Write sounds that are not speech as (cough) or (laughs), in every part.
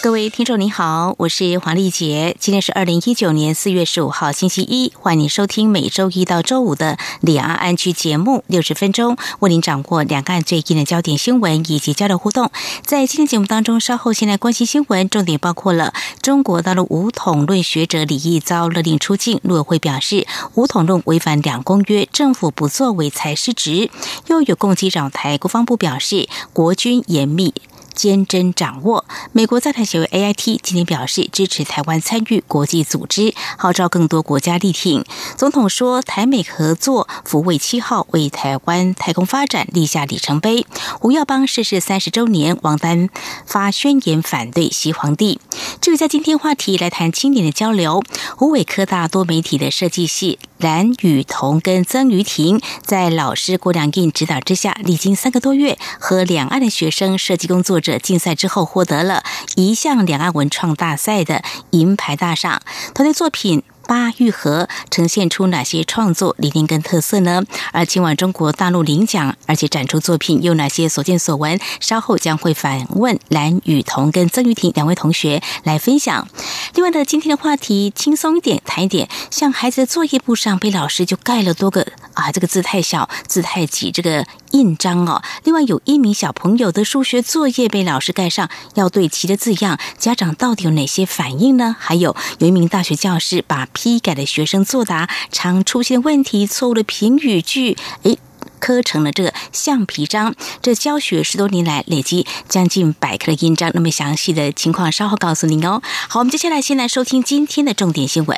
各位听众您好，我是黄丽杰，今天是二零一九年四月十五号星期一，欢迎收听每周一到周五的两岸安居节目，六十分钟为您掌握两岸最近的焦点新闻以及交流互动。在今天节目当中，稍后先来关心新闻，重点包括了中国大陆武统论学者李毅遭勒令出境，陆委会表示武统论违反两公约，政府不作为才失职。又有攻击扰台，国防部表示国军严密。坚贞掌握。美国在台协会 AIT 今天表示支持台湾参与国际组织，号召更多国家力挺。总统说，台美合作抚卫七号为台湾太空发展立下里程碑。吴耀邦逝世三十周年，王丹发宣言反对西皇帝。至于在今天话题来谈青年的交流，湖北科大多媒体的设计系蓝雨桐跟曾于婷，在老师郭良印指导之下，历经三个多月，和两岸的学生设计工作者。竞赛之后获得了一项两岸文创大赛的银牌大赏，团队作品。八玉盒呈现出哪些创作理念跟特色呢？而今晚中国大陆领奖，而且展出作品有哪些所见所闻？稍后将会反问蓝雨桐跟曾玉婷两位同学来分享。另外的今天的话题轻松一点，谈一点，像孩子的作业簿上被老师就盖了多个啊，这个字太小，字太挤，这个印章哦。另外有一名小朋友的数学作业被老师盖上要对齐的字样，家长到底有哪些反应呢？还有有一名大学教师把批改的学生作答常出现问题、错误的评语句，哎，刻成了这个橡皮章。这教学十多年来累积将近百颗的印章。那么详细的情况稍后告诉您哦。好，我们接下来先来收听今天的重点新闻，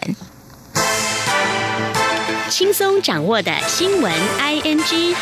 轻松掌握的新闻 I N G。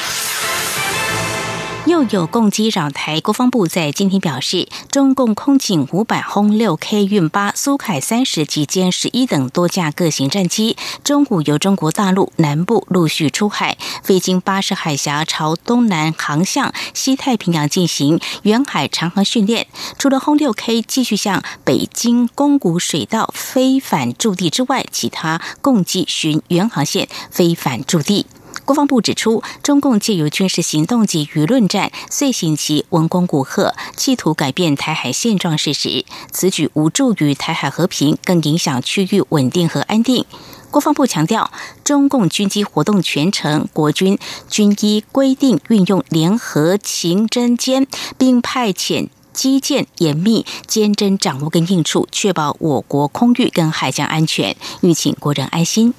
又有共机扰台，国防部在今天表示，中共空警五百轰六 K 运八、苏凯三十及歼十一等多架各型战机，中午由中国大陆南部陆续出海，飞经巴士海峡，朝东南航向西太平洋进行远海长航训练。除了轰六 K 继续向北京宫古水道飞返驻地之外，其他共计巡原航线飞返驻地。国防部指出，中共借由军事行动及舆论战，遂行其文攻武吓，企图改变台海现状事实。此举无助于台海和平，更影响区域稳定和安定。国防部强调，中共军机活动全程，国军均依规定运用联合情侦监，并派遣机建严密监侦掌握跟应处，确保我国空域跟海疆安全，欲请国人安心。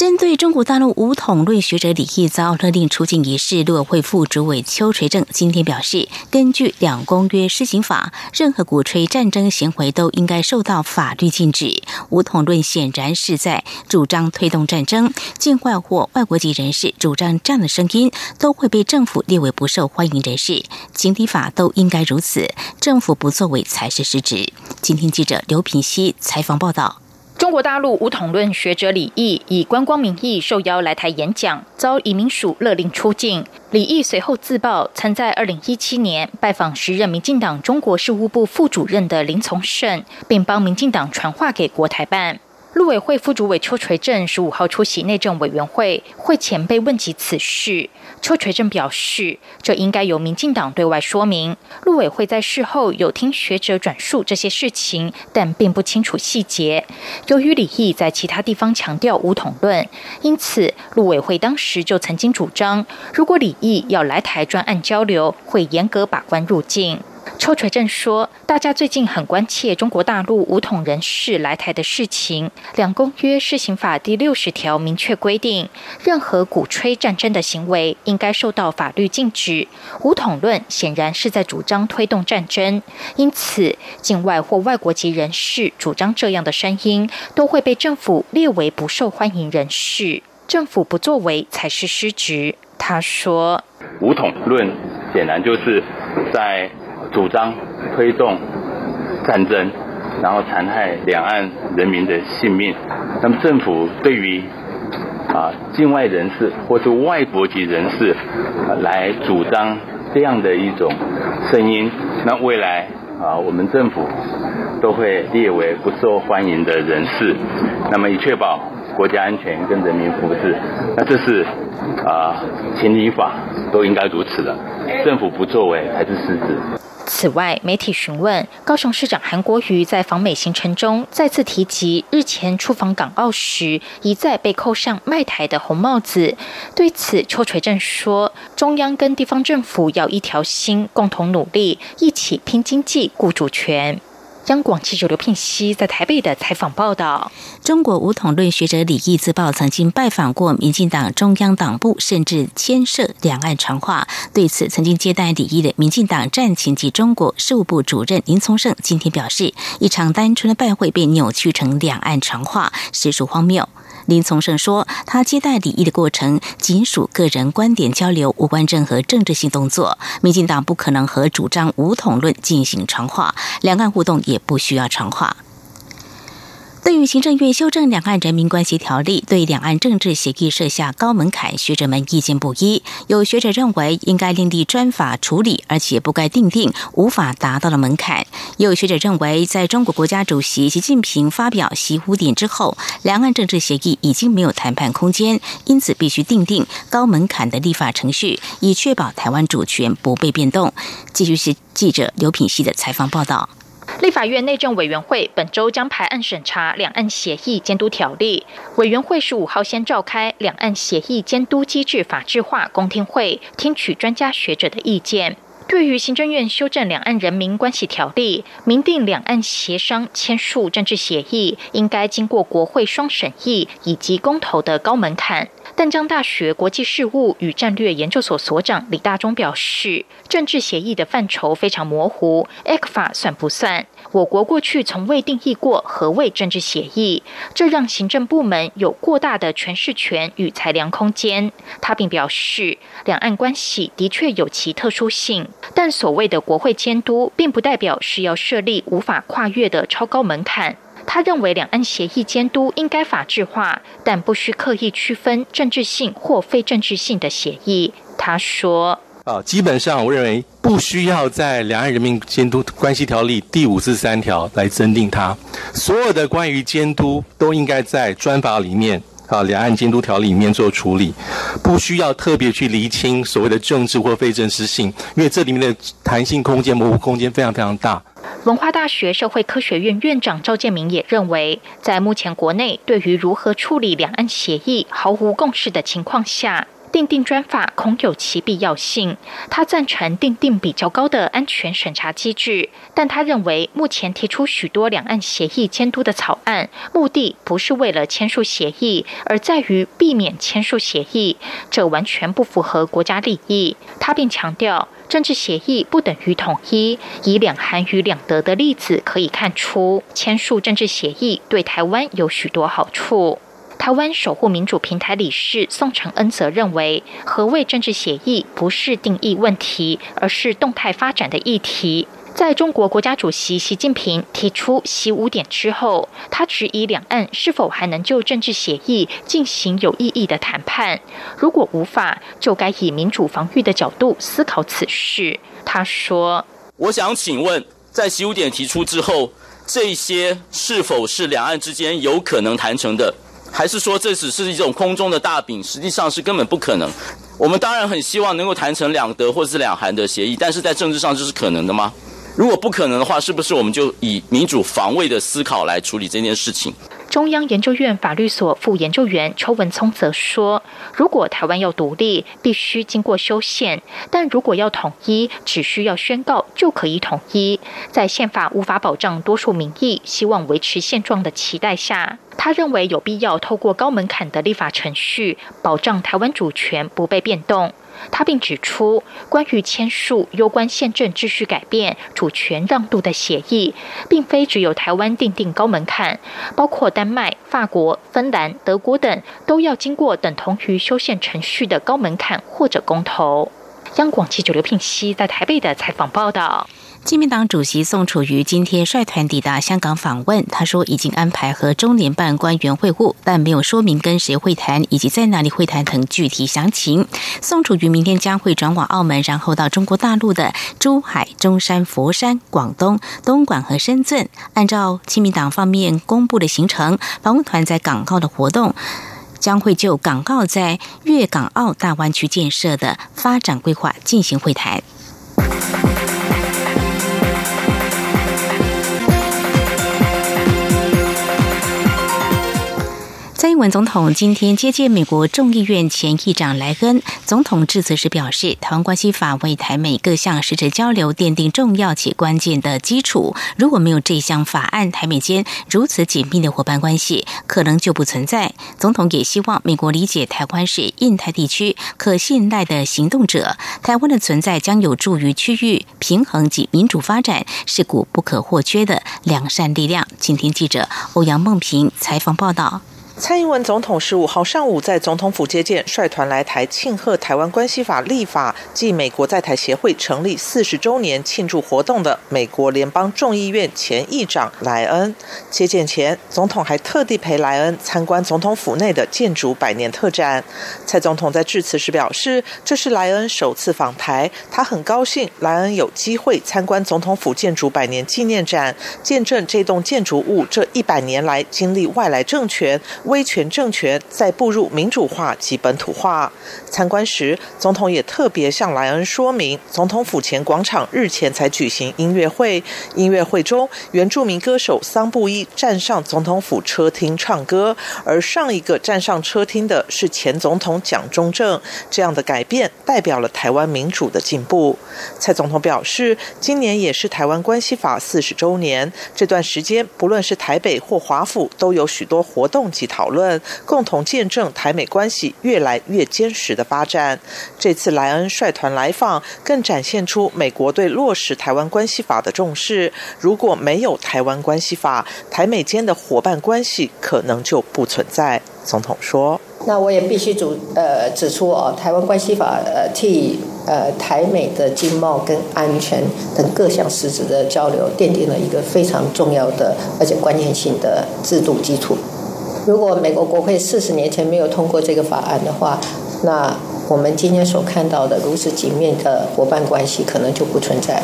针对中国大陆武统论学者李毅遭勒令出境一事，陆委会副主委邱垂正今天表示，根据两公约施行法，任何鼓吹战争行为都应该受到法律禁止。武统论显然是在主张推动战争，境外或外国籍人士主张这样的声音，都会被政府列为不受欢迎人士。情理法都应该如此，政府不作为才是失职。今天记者刘品熙采访报道。中国大陆武统论学者李毅以观光名义受邀来台演讲，遭移民署勒令出境。李毅随后自曝，曾在二零一七年拜访时任民进党中国事务部副主任的林从胜，并帮民进党传话给国台办。陆委会副主委邱垂正十五号出席内政委员会会前被问及此事，邱垂正表示，这应该由民进党对外说明。陆委会在事后有听学者转述这些事情，但并不清楚细节。由于李毅在其他地方强调武统论，因此陆委会当时就曾经主张，如果李毅要来台专案交流，会严格把关入境。邱垂正说：“大家最近很关切中国大陆武统人士来台的事情。两公约施行法第六十条明确规定，任何鼓吹战争的行为应该受到法律禁止。武统论显然是在主张推动战争，因此境外或外国籍人士主张这样的声音，都会被政府列为不受欢迎人士。政府不作为才是失职。”他说：“武统论显然就是在。”主张推动战争，然后残害两岸人民的性命。那么政府对于啊境外人士或是外国籍人士来主张这样的一种声音，那未来啊我们政府都会列为不受欢迎的人士，那么以确保国家安全跟人民福祉，那这是啊情理法都应该如此的，政府不作为才是失职。此外，媒体询问高雄市长韩国瑜在访美行程中再次提及日前出访港澳时一再被扣上卖台的红帽子。对此，邱垂正说：“中央跟地方政府要一条心，共同努力，一起拼经济、顾主权。”央广记者刘聘熙在台北的采访报道：中国武统论学者李毅自曝曾经拜访过民进党中央党部，甚至牵涉两岸传话。对此，曾经接待李毅的民进党战情及中国事务部主任林聪胜今天表示，一场单纯的拜会被扭曲成两岸传话，实属荒谬。林从胜说：“他接待李毅的过程仅属个人观点交流，无关任何政治性动作。民进党不可能和主张武统论进行传话，两岸互动也不需要传话。”对于行政院修正《两岸人民关系条例》，对两岸政治协议设下高门槛，学者们意见不一。有学者认为应该另立专法处理，而且不该定定无法达到的门槛。有学者认为，在中国国家主席习近平发表习五点之后，两岸政治协议已经没有谈判空间，因此必须定定高门槛的立法程序，以确保台湾主权不被变动。继续是记者刘品希的采访报道。立法院内政委员会本周将排案审查《两岸协议监督条例》。委员会十五号先召开《两岸协议监督机制法制化公听会》，听取专家学者的意见。对于行政院修正《两岸人民关系条例》，明定两岸协商签署政治协议应该经过国会双审议以及公投的高门槛。淡江大学国际事务与战略研究所所长李大忠表示，政治协议的范畴非常模糊，ECFA 算不算？我国过去从未定义过何谓政治协议，这让行政部门有过大的诠释权与裁量空间。他并表示，两岸关系的确有其特殊性，但所谓的国会监督，并不代表是要设立无法跨越的超高门槛。他认为，两岸协议监督应该法制化，但不需刻意区分政治性或非政治性的协议。他说：“啊，基本上我认为不需要在《两岸人民监督关系条例》第五十三条来增订它，所有的关于监督都应该在专法里面啊，《两岸监督条例》里面做处理，不需要特别去厘清所谓的政治或非政治性，因为这里面的弹性空间、模糊空间非常非常大。”文化大学社会科学院院长赵建明也认为，在目前国内对于如何处理两岸协议毫无共识的情况下，定定专法恐有其必要性。他赞成定定比较高的安全审查机制，但他认为目前提出许多两岸协议监督的草案，目的不是为了签署协议，而在于避免签署协议，这完全不符合国家利益。他并强调。政治协议不等于统一，以两韩与两德的例子可以看出，签署政治协议对台湾有许多好处。台湾守护民主平台理事宋承恩则认为，何谓政治协议不是定义问题，而是动态发展的议题。在中国国家主席习近平提出“习五点”之后，他质疑两岸是否还能就政治协议进行有意义的谈判。如果无法，就该以民主防御的角度思考此事。他说：“我想请问，在‘习五点’提出之后，这些是否是两岸之间有可能谈成的，还是说这只是一种空中的大饼，实际上是根本不可能？我们当然很希望能够谈成两德或是两韩的协议，但是在政治上这是可能的吗？”如果不可能的话，是不是我们就以民主防卫的思考来处理这件事情？中央研究院法律所副研究员邱文聪则说：“如果台湾要独立，必须经过修宪；但如果要统一，只需要宣告就可以统一。在宪法无法保障多数民意希望维持现状的期待下，他认为有必要透过高门槛的立法程序，保障台湾主权不被变动。”他并指出，关于签署攸关宪政秩序改变、主权让渡的协议，并非只有台湾定定高门槛，包括丹麦、法国、芬兰、德国等，都要经过等同于修宪程序的高门槛或者公投。央广记者刘聘熙在台北的采访报道。亲民党主席宋楚瑜今天率团抵达香港访问，他说已经安排和中联办官员会晤，但没有说明跟谁会谈以及在哪里会谈等具体详情。宋楚瑜明天将会转往澳门，然后到中国大陆的珠海、中山、佛山、广东、东莞和深圳。按照亲民党方面公布的行程，访问团在港澳的活动将会就港澳在粤港澳大湾区建设的发展规划进行会谈。文总统今天接见美国众议院前议长莱恩。总统致辞时表示，台湾关系法为台美各项实质交流奠定重要且关键的基础。如果没有这项法案，台美间如此紧密的伙伴关系可能就不存在。总统也希望美国理解台湾是印太地区可信赖的行动者，台湾的存在将有助于区域平衡及民主发展，是股不可或缺的良善力量。请听记者欧阳梦平采访报道。蔡英文总统十五号上午在总统府接见，率团来台庆贺台湾关系法立法暨美国在台协会成立四十周年庆祝活动的美国联邦众议院前议长莱恩。接见前，总统还特地陪莱恩参观总统府内的建筑百年特展。蔡总统在致辞时表示，这是莱恩首次访台，他很高兴莱恩有机会参观总统府建筑百年纪念展，见证这栋建筑物这一百年来经历外来政权。威权政权在步入民主化及本土化。参观时，总统也特别向莱恩说明，总统府前广场日前才举行音乐会，音乐会中原住民歌手桑布伊站上总统府车厅唱歌，而上一个站上车厅的是前总统蒋中正。这样的改变代表了台湾民主的进步。蔡总统表示，今年也是台湾关系法四十周年，这段时间不论是台北或华府，都有许多活动及讨。讨论，共同见证台美关系越来越坚实的发展。这次莱恩率团来访，更展现出美国对落实台湾关系法的重视。如果没有台湾关系法，台美间的伙伴关系可能就不存在。总统说：“那我也必须主呃指出哦，台湾关系法呃替呃台美的经贸跟安全等各项实质的交流奠定了一个非常重要的而且关键性的制度基础。”如果美国国会四十年前没有通过这个法案的话，那我们今天所看到的如此紧密的伙伴关系，可能就不存在。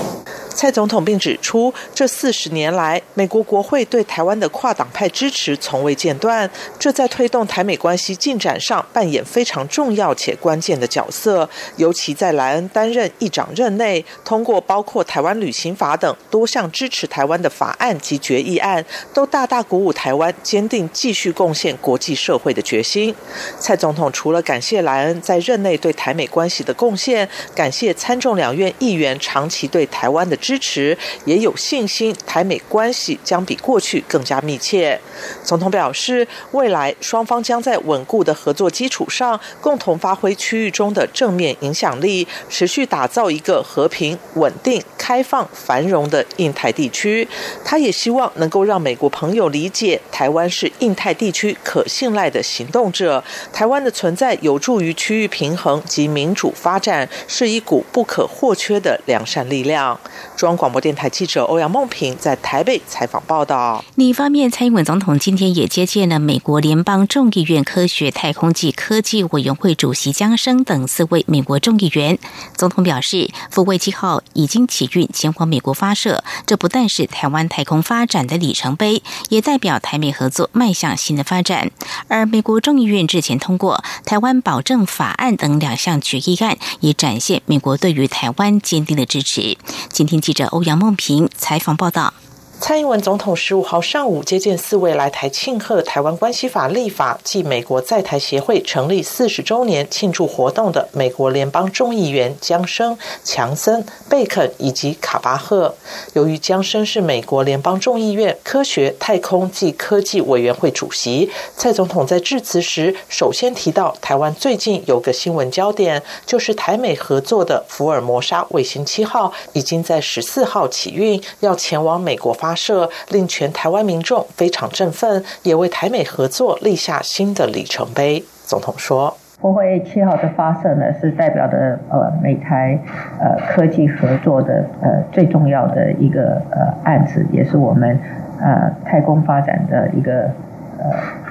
蔡总统并指出，这四十年来，美国国会对台湾的跨党派支持从未间断，这在推动台美关系进展上扮演非常重要且关键的角色。尤其在莱恩担任议长任内，通过包括台湾旅行法等多项支持台湾的法案及决议案，都大大鼓舞台湾坚定继续贡献国际社会的决心。蔡总统除了感谢莱恩在任内对台美关系的贡献，感谢参众两院议员长期对台湾的。支持也有信心，台美关系将比过去更加密切。总统表示，未来双方将在稳固的合作基础上，共同发挥区域中的正面影响力，持续打造一个和平、稳定、开放、繁荣的印太地区。他也希望能够让美国朋友理解，台湾是印太地区可信赖的行动者，台湾的存在有助于区域平衡及民主发展，是一股不可或缺的良善力量。中央广播电台记者欧阳梦平在台北采访报道。另一方面，蔡英文总统今天也接见了美国联邦众议院科学、太空暨科技委员会主席江生等四位美国众议员。总统表示，福卫七号已经启运前往美国发射，这不但是台湾太空发展的里程碑，也代表台美合作迈向新的发展。而美国众议院日前通过《台湾保证法案》等两项决议案，也展现美国对于台湾坚定的支持。今天。记者欧阳梦平采访报道。蔡英文总统十五号上午接见四位来台庆贺台湾关系法立法暨美国在台协会成立四十周年庆祝活动的美国联邦众议员江生、强森、贝肯以及卡巴赫。由于江生是美国联邦众议院科学、太空暨科技委员会主席，蔡总统在致辞时首先提到，台湾最近有个新闻焦点，就是台美合作的福尔摩沙卫星七号已经在十四号起运，要前往美国发。发射令全台湾民众非常振奋，也为台美合作立下新的里程碑。总统说。峰会七号的发射呢，是代表的呃美台呃科技合作的呃最重要的一个呃案子，也是我们呃太空发展的一个呃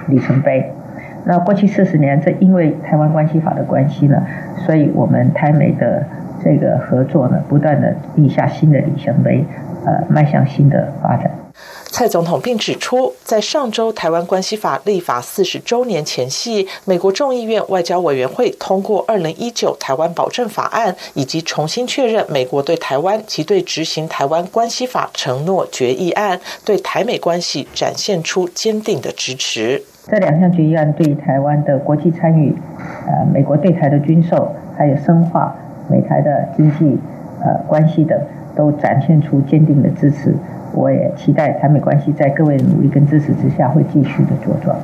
里程碑。那过去四十年，这因为台湾关系法的关系呢，所以我们台美的这个合作呢，不断的立下新的里程碑，呃，迈向新的发展。蔡总统并指出，在上周台湾关系法立法四十周年前夕，美国众议院外交委员会通过二零一九台湾保证法案，以及重新确认美国对台湾及对执行台湾关系法承诺决议案，对台美关系展现出坚定的支持。这两项决议案对台湾的国际参与，呃，美国对台的军售，还有深化美台的经济呃关系等，都展现出坚定的支持。我也期待台美关系在各位努力跟支持之下，会继续的茁壮。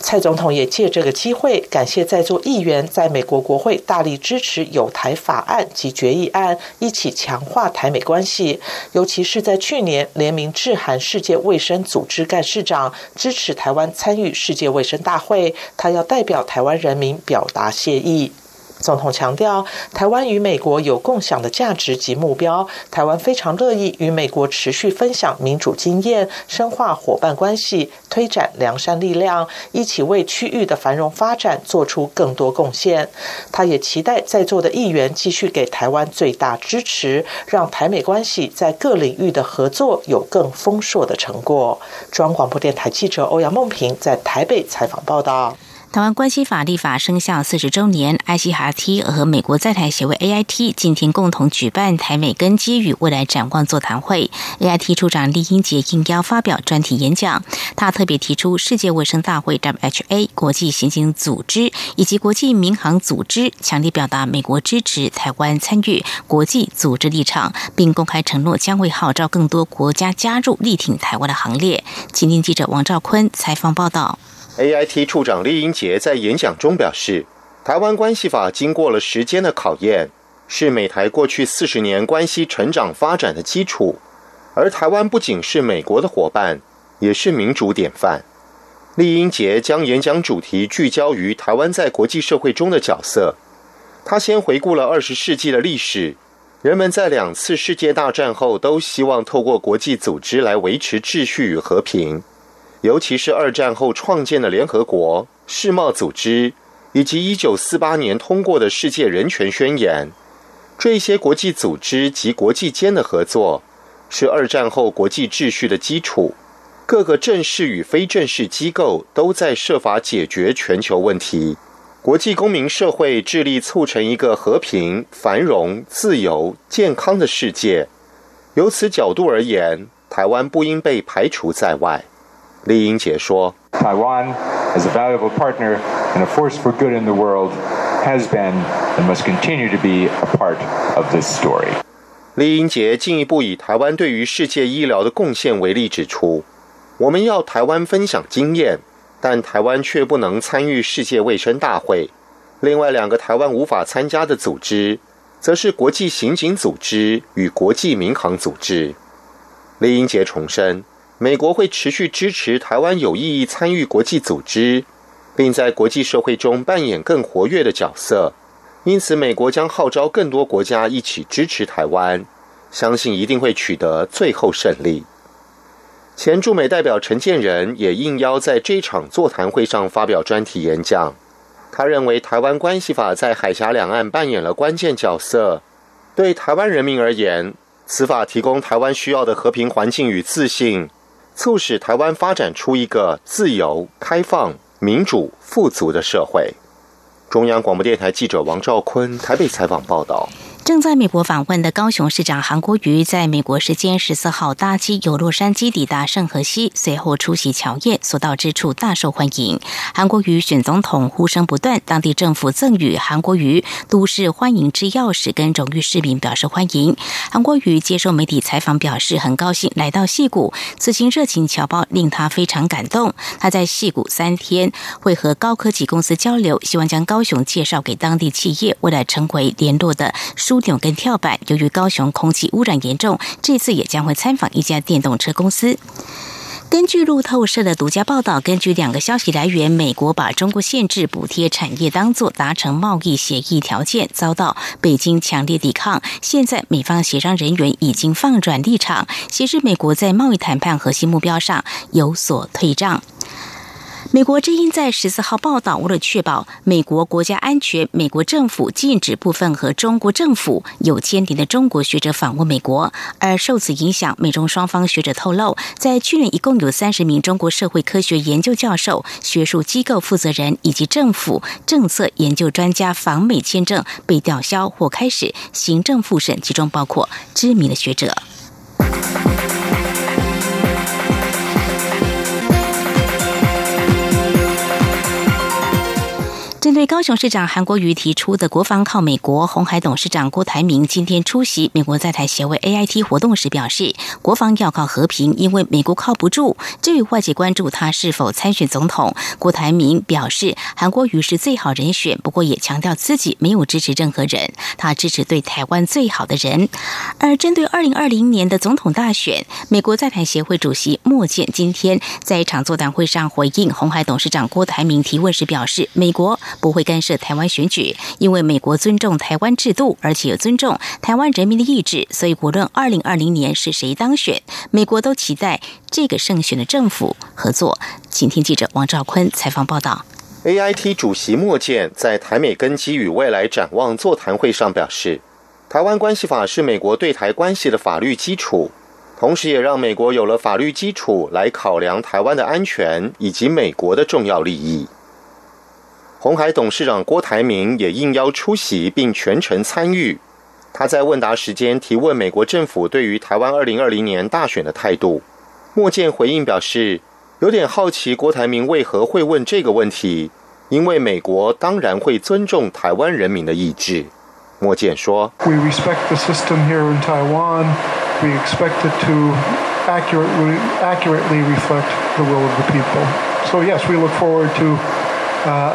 蔡总统也借这个机会感谢在座议员在美国国会大力支持有台法案及决议案，一起强化台美关系。尤其是在去年联名致函世界卫生组织干事长，支持台湾参与世界卫生大会，他要代表台湾人民表达谢意。总统强调，台湾与美国有共享的价值及目标。台湾非常乐意与美国持续分享民主经验，深化伙伴关系，推展良善力量，一起为区域的繁荣发展做出更多贡献。他也期待在座的议员继续给台湾最大支持，让台美关系在各领域的合作有更丰硕的成果。中央广播电台记者欧阳梦平在台北采访报道。台湾关系法立法生效四十周年，ICRT 和美国在台协会 AIT 今天共同举办台美根基与未来展望座谈会。AIT 处长李英杰应邀发表专题演讲，他特别提出世界卫生大会 （WHA）、国际刑警组织以及国际民航组织，强烈表达美国支持台湾参与国际组织立场，并公开承诺将会号召更多国家加入力挺台湾的行列。今天记者王兆坤采访报道。AIT 处长厉英杰在演讲中表示，台湾关系法经过了时间的考验，是美台过去四十年关系成长发展的基础。而台湾不仅是美国的伙伴，也是民主典范。厉英杰将演讲主题聚焦于台湾在国际社会中的角色。他先回顾了二十世纪的历史，人们在两次世界大战后都希望透过国际组织来维持秩序与和平。尤其是二战后创建的联合国、世贸组织，以及一九四八年通过的世界人权宣言，这些国际组织及国际间的合作，是二战后国际秩序的基础。各个正式与非正式机构都在设法解决全球问题。国际公民社会致力促成一个和平、繁荣、自由、健康的世界。由此角度而言，台湾不应被排除在外。李英杰说：“Taiwan as a valuable partner and a force for good in the world has been and must continue to be a part of this story.” 李英杰进一步以台湾对于世界医疗的贡献为例，指出：“我们要台湾分享经验，但台湾却不能参与世界卫生大会。另外两个台湾无法参加的组织，则是国际刑警组织与国际民航组织。”李英杰重申。美国会持续支持台湾有意义参与国际组织，并在国际社会中扮演更活跃的角色。因此，美国将号召更多国家一起支持台湾，相信一定会取得最后胜利。前驻美代表陈建仁也应邀在这场座谈会上发表专题演讲。他认为，台湾关系法在海峡两岸扮演了关键角色。对台湾人民而言，此法提供台湾需要的和平环境与自信。促使台湾发展出一个自由、开放、民主、富足的社会。中央广播电台记者王兆坤台北采访报道。正在美国访问的高雄市长韩国瑜，在美国时间十四号搭机由洛杉矶抵达圣荷西，随后出席侨宴，所到之处大受欢迎。韩国瑜选总统呼声不断，当地政府赠予韩国瑜都市欢迎之钥匙跟荣誉市民表示欢迎。韩国瑜接受媒体采访表示，很高兴来到戏谷，此行热情侨胞令他非常感动。他在戏谷三天会和高科技公司交流，希望将高雄介绍给当地企业，未来成为联络的书。点跟跳板，由于高雄空气污染严重，这次也将会参访一家电动车公司。根据路透社的独家报道，根据两个消息来源，美国把中国限制补贴产业当作达成贸易协议条件，遭到北京强烈抵抗。现在美方协商人员已经放转立场，显示美国在贸易谈判核心目标上有所退让。美国之音在十四号报道，为了确保美国国家安全，美国政府禁止部分和中国政府有牵连的中国学者访问美国。而受此影响，美中双方学者透露，在去年一共有三十名中国社会科学研究教授、学术机构负责人以及政府政策研究专家访美签证被吊销或开始行政复审，其中包括知名的学者。针对高雄市长韩国瑜提出的国防靠美国，红海董事长郭台铭今天出席美国在台协会 AIT 活动时表示，国防要靠和平，因为美国靠不住。至于外界关注他是否参选总统，郭台铭表示，韩国瑜是最好人选，不过也强调自己没有支持任何人，他支持对台湾最好的人。而针对二零二零年的总统大选，美国在台协会主席莫健今天在一场座谈会上回应红海董事长郭台铭提问时表示，美国。不会干涉台湾选举，因为美国尊重台湾制度，而且尊重台湾人民的意志，所以无论二零二零年是谁当选，美国都期待这个胜选的政府合作。请听记者王兆坤采访报道。A I T 主席莫健在台美根基与未来展望座谈会上表示，台湾关系法是美国对台关系的法律基础，同时也让美国有了法律基础来考量台湾的安全以及美国的重要利益。红海董事长郭台铭也应邀出席并全程参与。他在问答时间提问美国政府对于台湾二零二零年大选的态度。莫健回应表示，有点好奇郭台铭为何会问这个问题，因为美国当然会尊重台湾人民的意志。莫健说：“We respect the system here in Taiwan. We expect it to accurately accurately reflect the will of the people. So yes, we look forward to.” Uh,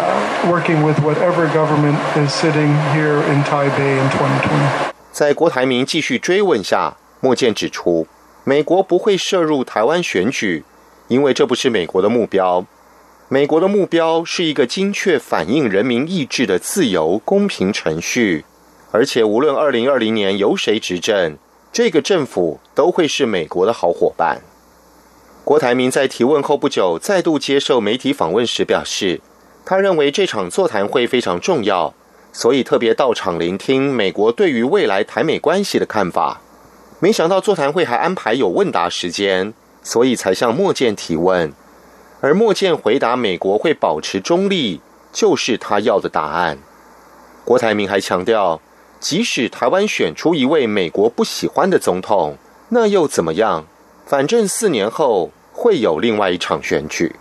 working with whatever government is sitting here in Taipei in 2020. 在郭台铭继续追问下，莫健指出，美国不会涉入台湾选举，因为这不是美国的目标。美国的目标是一个精确反映人民意志的自由公平程序，而且无论2020年由谁执政，这个政府都会是美国的好伙伴。郭台铭在提问后不久，再度接受媒体访问时表示。他认为这场座谈会非常重要，所以特别到场聆听美国对于未来台美关系的看法。没想到座谈会还安排有问答时间，所以才向莫健提问。而莫健回答美国会保持中立，就是他要的答案。郭台铭还强调，即使台湾选出一位美国不喜欢的总统，那又怎么样？反正四年后会有另外一场选举。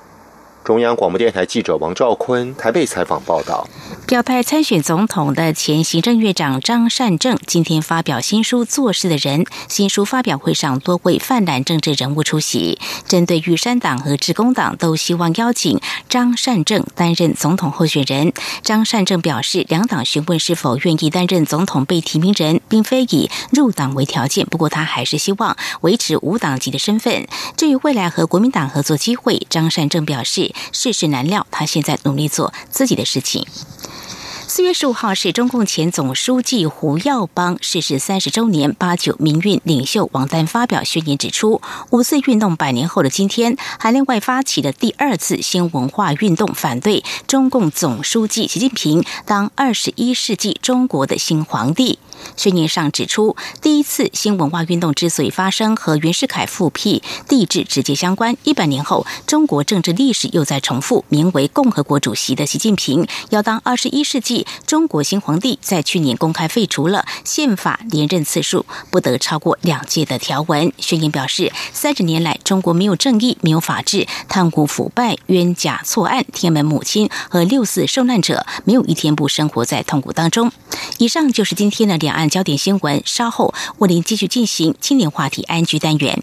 中央广播电台记者王兆坤台北采访报道。表态参选总统的前行政院长张善政今天发表新书《做事的人》。新书发表会上，多位泛蓝政治人物出席。针对玉山党和致公党都希望邀请张善政担任总统候选人。张善政表示，两党询问是否愿意担任总统被提名人，并非以入党为条件。不过，他还是希望维持无党籍的身份。至于未来和国民党合作机会，张善政表示世事难料，他现在努力做自己的事情。四月十五号是中共前总书记胡耀邦逝世三十周年，八九民运领袖王丹发表宣言指出，五四运动百年后的今天，还另外发起的第二次新文化运动，反对中共总书记习近平当二十一世纪中国的新皇帝。宣言上指出，第一次新文化运动之所以发生，和袁世凯复辟帝制直接相关。一百年后，中国政治历史又在重复。名为共和国主席的习近平要当二十一世纪中国新皇帝，在去年公开废除了宪法连任次数不得超过两届的条文。宣言表示，三十年来，中国没有正义，没有法治，贪污腐败、冤假错案，天安门母亲和六四受难者没有一天不生活在痛苦当中。以上就是今天的两。岸焦点新闻，稍后为您继续进行青年话题安居单元。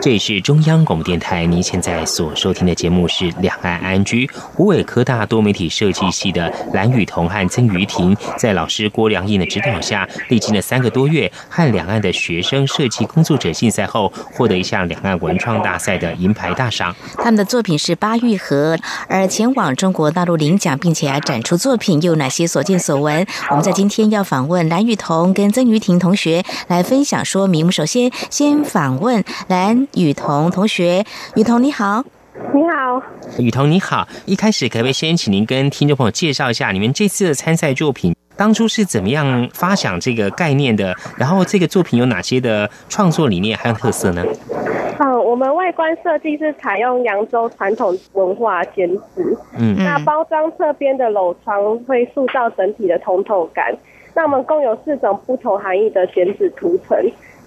这里是中央广播电台，您现在所收听的节目是《两岸安居》。湖北科大多媒体设计系的蓝雨桐和曾瑜婷，在老师郭良印的指导下，历经了三个多月，和两岸的学生设计工作者竞赛后，获得一项两岸文创大赛的银牌大赏。他们的作品是八玉盒，而前往中国大陆领奖并且展出作品又有哪些所见所闻？我们在今天要访问蓝雨桐跟曾瑜婷同学来分享说明。我们首先先访问蓝。雨桐同学，雨桐你好，你好，雨桐你好。一开始可不可以先请您跟听众朋友介绍一下你们这次的参赛作品当初是怎么样发想这个概念的？然后这个作品有哪些的创作理念还有特色呢？嗯，我们外观设计是采用扬州传统文化剪纸，嗯，那包装侧边的镂窗会塑造整体的通透感。那我们共有四种不同含义的剪纸图层。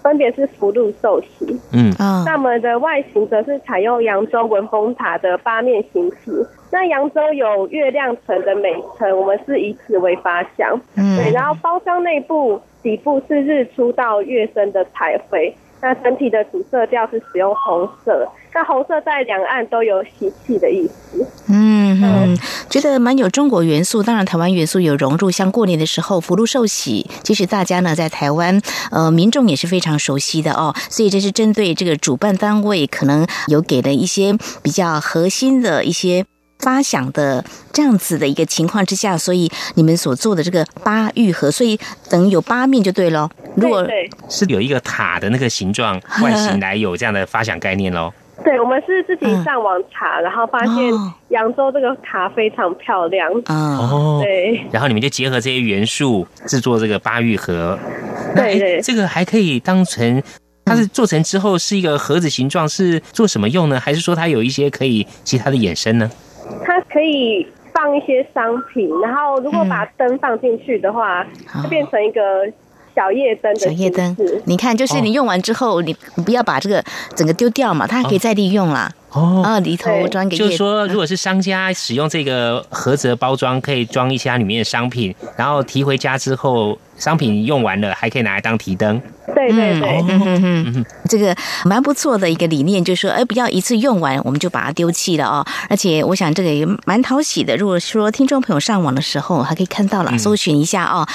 分别是福禄寿喜，嗯。啊，那我们的外形则是采用扬州文峰塔的八面形式。那扬州有月亮城的美称，我们是以此为发想，嗯，对。然后包装内部底部是日出到月升的彩绘，那整体的主色调是使用红色。那红色在两岸都有喜气的意思。嗯哼，觉得蛮有中国元素，当然台湾元素有融入。像过年的时候福禄寿喜，其实大家呢在台湾呃民众也是非常熟悉的哦。所以这是针对这个主办单位可能有给了一些比较核心的一些发想的这样子的一个情况之下，所以你们所做的这个八玉盒，所以等有八面就对喽。如果是有一个塔的那个形状外形来有这样的发想概念喽。(laughs) 对，我们是自己上网查，然后发现扬州这个塔非常漂亮。哦，对。然后你们就结合这些元素制作这个八玉盒。对对。这个还可以当成，它是做成之后是一个盒子形状，是做什么用呢？还是说它有一些可以其他的衍生呢？它可以放一些商品，然后如果把灯放进去的话，就变成一个。小夜灯，小夜灯，你看，就是你用完之后，你你不要把这个整个丢掉嘛，它还可以再利用啦。哦，啊，里头装个就是说，如果是商家使用这个盒子的包装，可以装一下里面的商品，然后提回家之后。商品用完了，还可以拿来当提灯。对对对，这个蛮不错的一个理念，就是说，哎，不要一次用完我们就把它丢弃了哦。而且，我想这个也蛮讨喜的。如果说听众朋友上网的时候，还可以看到了，搜寻一下哦。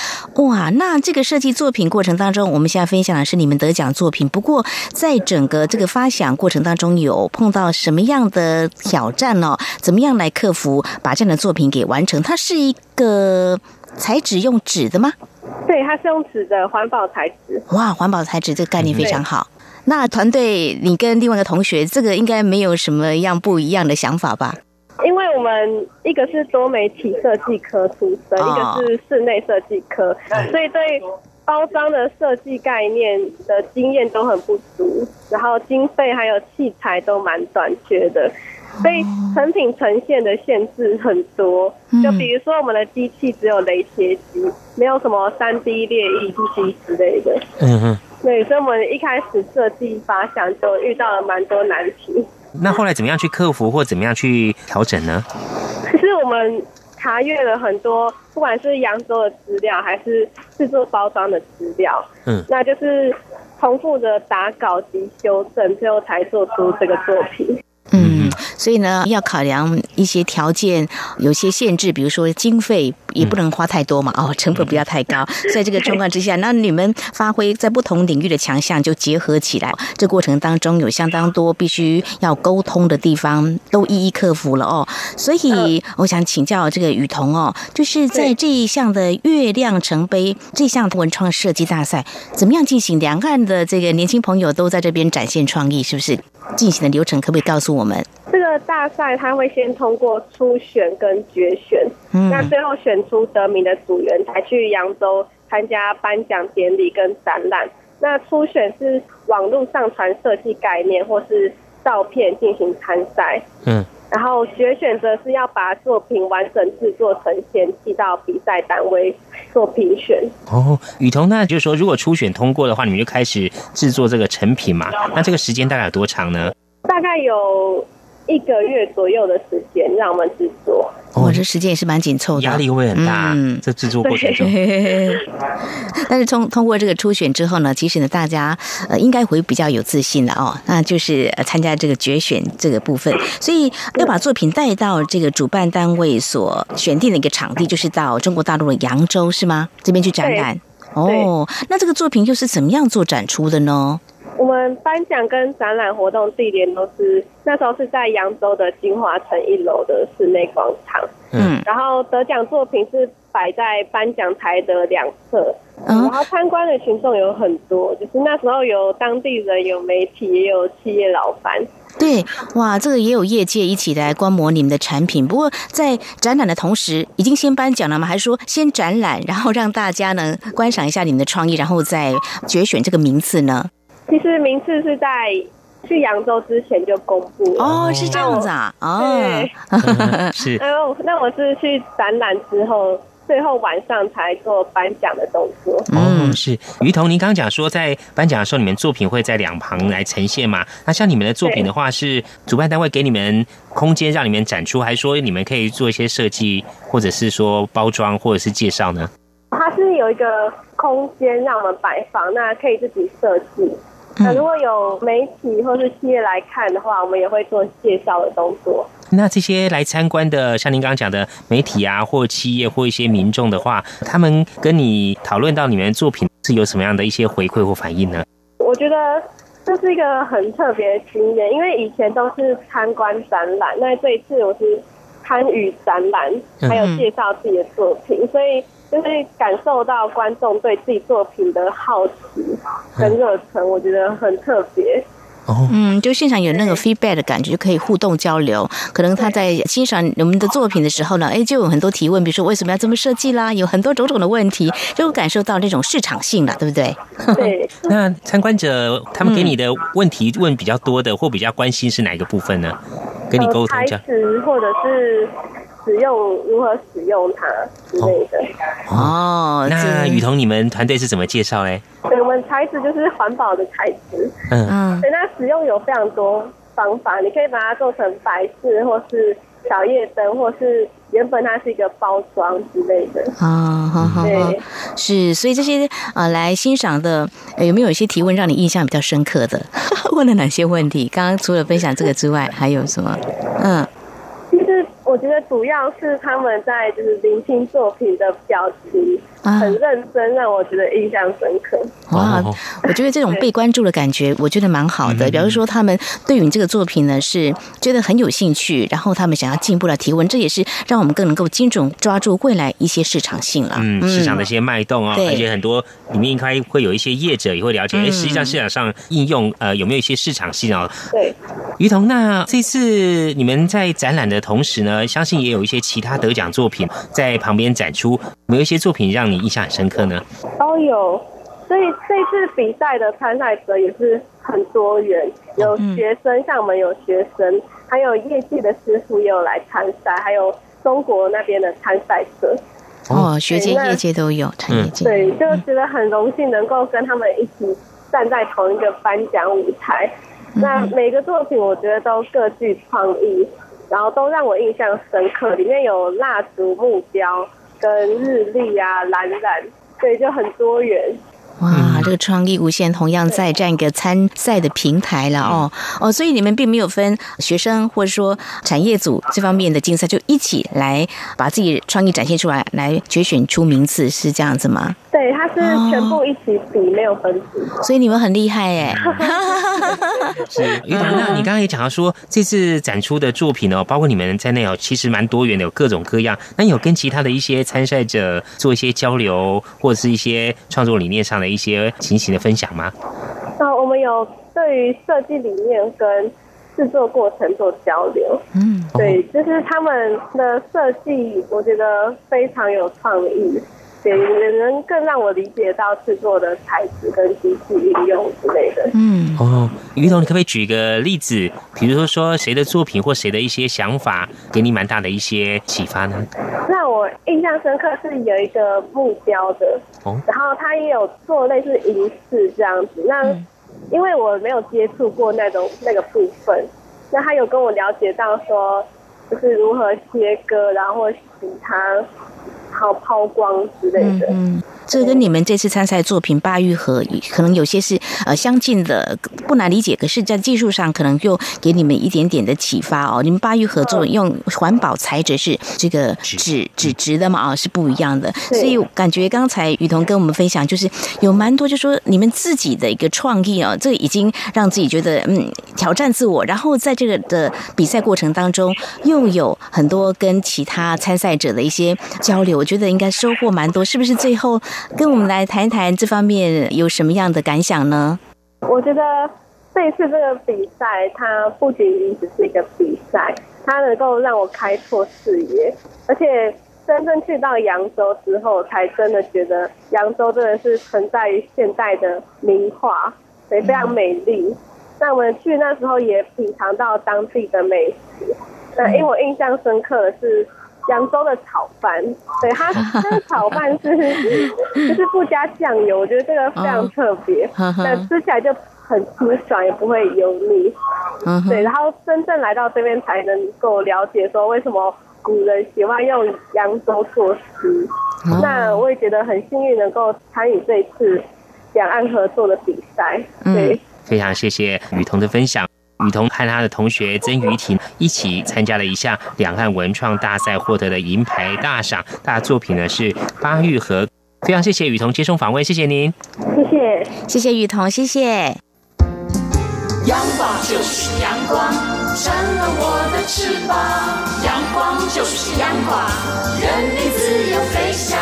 哇，那这个设计作品过程当中，我们现在分享的是你们得奖作品。不过，在整个这个发想过程当中，有碰到什么样的挑战呢？怎么样来克服，把这样的作品给完成？它是一个材质用纸的吗？对，它是用纸的环保材质。哇，环保材质这个概念非常好。那团队，你跟另外一个同学，这个应该没有什么样不一样的想法吧？因为我们一个是多媒体设计科出身，一个是室内设计科，所以对包装的设计概念的经验都很不足，然后经费还有器材都蛮短缺的。所以成品呈现的限制很多，就比如说我们的机器只有雷切机，没有什么三 D 列印机之类的。嗯哼。对，所以我们一开始设计发想就遇到了蛮多难题。那后来怎么样去克服或怎么样去调整呢？其实我们查阅了很多，不管是扬州的资料，还是制作包装的资料，嗯，那就是重复的打稿及修正，最后才做出这个作品。嗯，所以呢，要考量一些条件，有些限制，比如说经费也不能花太多嘛，哦，成本不要太高。(laughs) 在这个状况之下，那你们发挥在不同领域的强项就结合起来，这过程当中有相当多必须要沟通的地方，都一一克服了哦。所以我想请教这个雨桐哦，就是在这一项的月亮城杯这项文创设计大赛，怎么样进行？两岸的这个年轻朋友都在这边展现创意，是不是？进行的流程可不可以告诉我们？这个大赛他会先通过初选跟决选，嗯，那最后选出得名的组员才去扬州参加颁奖典礼跟展览。那初选是网络上传设计概念或是照片进行参赛，嗯。然后决选则是要把作品完整制作呈现，寄到比赛单位做评选。哦，雨桐，那就是说，如果初选通过的话，你们就开始制作这个成品嘛？那这个时间大概有多长呢？大概有。一个月左右的时间让我们制作，哦，这时间也是蛮紧凑的，压力会很大。嗯，这制作过程中，(laughs) 但是通通过这个初选之后呢，其实呢，大家呃应该会比较有自信了哦。那就是参加这个决选这个部分，所以要把作品带到这个主办单位所选定的一个场地，就是到中国大陆的扬州，是吗？这边去展览。哦，那这个作品又是怎么样做展出的呢？我们颁奖跟展览活动地点都是那时候是在扬州的金华城一楼的室内广场，嗯，然后得奖作品是摆在颁奖台的两侧，然后参观的群众有很多，就是那时候有当地人、有媒体、也有企业老板。对，哇，这个也有业界一起来观摩你们的产品。不过在展览的同时，已经先颁奖了吗？还是说先展览，然后让大家呢观赏一下你们的创意，然后再决选这个名次呢？其实名次是在去扬州之前就公布了哦，是这样子啊，哦，是。(laughs) 然后那我是去展览之后，最后晚上才做颁奖的动作。嗯，是。于彤，您刚刚讲说在颁奖的时候，你们作品会在两旁来呈现嘛？那像你们的作品的话，是主办单位给你们空间让你们展出，还是说你们可以做一些设计，或者是说包装，或者是介绍呢？它是有一个空间让我们摆放，那可以自己设计。那如果有媒体或是企业来看的话，我们也会做介绍的动作。那这些来参观的，像您刚刚讲的媒体啊，或企业或一些民众的话，他们跟你讨论到你们作品是有什么样的一些回馈或反应呢？我觉得这是一个很特别的经验，因为以前都是参观展览，那这一次我是参与展览，还有介绍自己的作品，所以。就是感受到观众对自己作品的好奇跟热忱，我觉得很特别。哦，嗯，就现场有那个 feedback 的感觉，就可以互动交流。可能他在欣赏我们的作品的时候呢，哎，就有很多提问，比如说为什么要这么设计啦，有很多种种的问题，就感受到那种市场性了，对不对？对。(laughs) 那参观者他们给你的问题问比较多的，或比较关心是哪一个部分呢？跟你沟通一下。或者是。使用如何使用它之类的哦。那雨桐，你们团队是怎么介绍嘞？对，我们材质就是环保的材质。嗯嗯。对，那使用有非常多方法，你可以把它做成摆饰，或是小夜灯，或是原本它是一个包装之类的。啊，好好好。是，所以这些啊来欣赏的，有没有一些提问让你印象比较深刻的？(laughs) 问了哪些问题？刚刚除了分享这个之外，还有什么？嗯。我觉得主要是他们在就是聆听作品的表情很认真，让我觉得印象深刻。哇，我觉得这种被关注的感觉，我觉得蛮好的。比如说，他们对于你这个作品呢，是觉得很有兴趣，然后他们想要进一步来提问，这也是让我们更能够精准抓住未来一些市场性了。嗯，市场的一些脉动啊，而且很多里面应该会有一些业者也会了解，哎，实际上市场上应用呃有没有一些市场性啊？对，于彤，那这次你们在展览的同时呢？相信也有一些其他得奖作品在旁边展出，有没有一些作品让你印象很深刻呢？都有，所以这次比赛的参赛者也是很多元，有学生，像我们有学生，还有业界的师傅也有来参赛，还有中国那边的参赛者。哦，学界、业界都有，产业界对，就觉得很荣幸能够跟他们一起站在同一个颁奖舞台。那每个作品我觉得都各具创意，然后都让我印象深刻。里面有蜡烛、木雕跟日历啊、蓝染，对，就很多元。哇，这个创意无限，同样在这样一个参赛的平台了哦哦，所以你们并没有分学生或者说产业组这方面的竞赛，就一起来把自己创意展现出来，来决选出名次，是这样子吗？对，它是全部一起比，没有分组，所以你们很厉害哎。(laughs) 是 (laughs) 于彤，那你刚刚也讲到说，这次展出的作品哦，包括你们在内哦，其实蛮多元的，有各种各样。那有跟其他的一些参赛者做一些交流，或者是一些创作理念上的一些情形的分享吗？那我们有对于设计理念跟制作过程做交流。嗯，对，就是他们的设计，我觉得非常有创意。也能更让我理解到制作的材质跟机器应用之类的。嗯，哦，于彤，你可不可以举个例子，比如说说谁的作品或谁的一些想法，给你蛮大的一些启发呢？让我印象深刻是有一个木雕的，哦，然后他也有做类似银饰这样子。那因为我没有接触过那种那个部分，那他有跟我了解到说，就是如何切割，然后洗它。好抛光之类的。这跟你们这次参赛作品《八玉盒》可能有些是呃相近的，不难理解。可是，在技术上可能又给你们一点点的启发哦。你们八玉盒作用环保材质是这个纸纸质的嘛？啊，是。不一样的。所以感觉刚才雨桐跟我们分享，就是。有蛮多，就说你们自己的一个创意哦，这已经让自己觉得嗯挑战自我。然后在这个的比赛过程当中，又有很多跟其他参赛者的一些交流，我觉得应该收获蛮多。是。不是。最后？跟我们来谈一谈这方面有什么样的感想呢？我觉得这一次这个比赛，它不仅仅只是一个比赛，它能够让我开拓视野，而且真正去到扬州之后，才真的觉得扬州真的是存在于现代的名画，也非常美丽。那我们去那时候也品尝到当地的美食，那因为我印象深刻的是。扬州 (laughs) 的炒饭，对它，这个炒饭是就是不加酱油，我觉得这个非常特别，那吃起来就很清爽，也不会油腻。对，然后真正来到这边才能够了解说为什么古人喜欢用扬州作诗。那我也觉得很幸运能够参与这次两岸合作的比赛。对，非常谢谢雨桐的分享。雨桐和他的同学曾雨婷一起参加了一项两岸文创大赛，获得了银牌大赏。他的作品呢是八玉盒。非常谢谢雨桐接受访问，谢谢您，谢谢，谢谢雨桐，谢谢。阳光就是阳光，成了我的翅膀。阳光就是阳光，任你自由飞翔。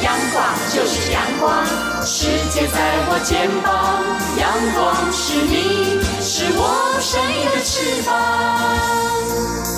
阳光就是阳光，世界在我肩膀。阳光是你，是我生命的翅膀。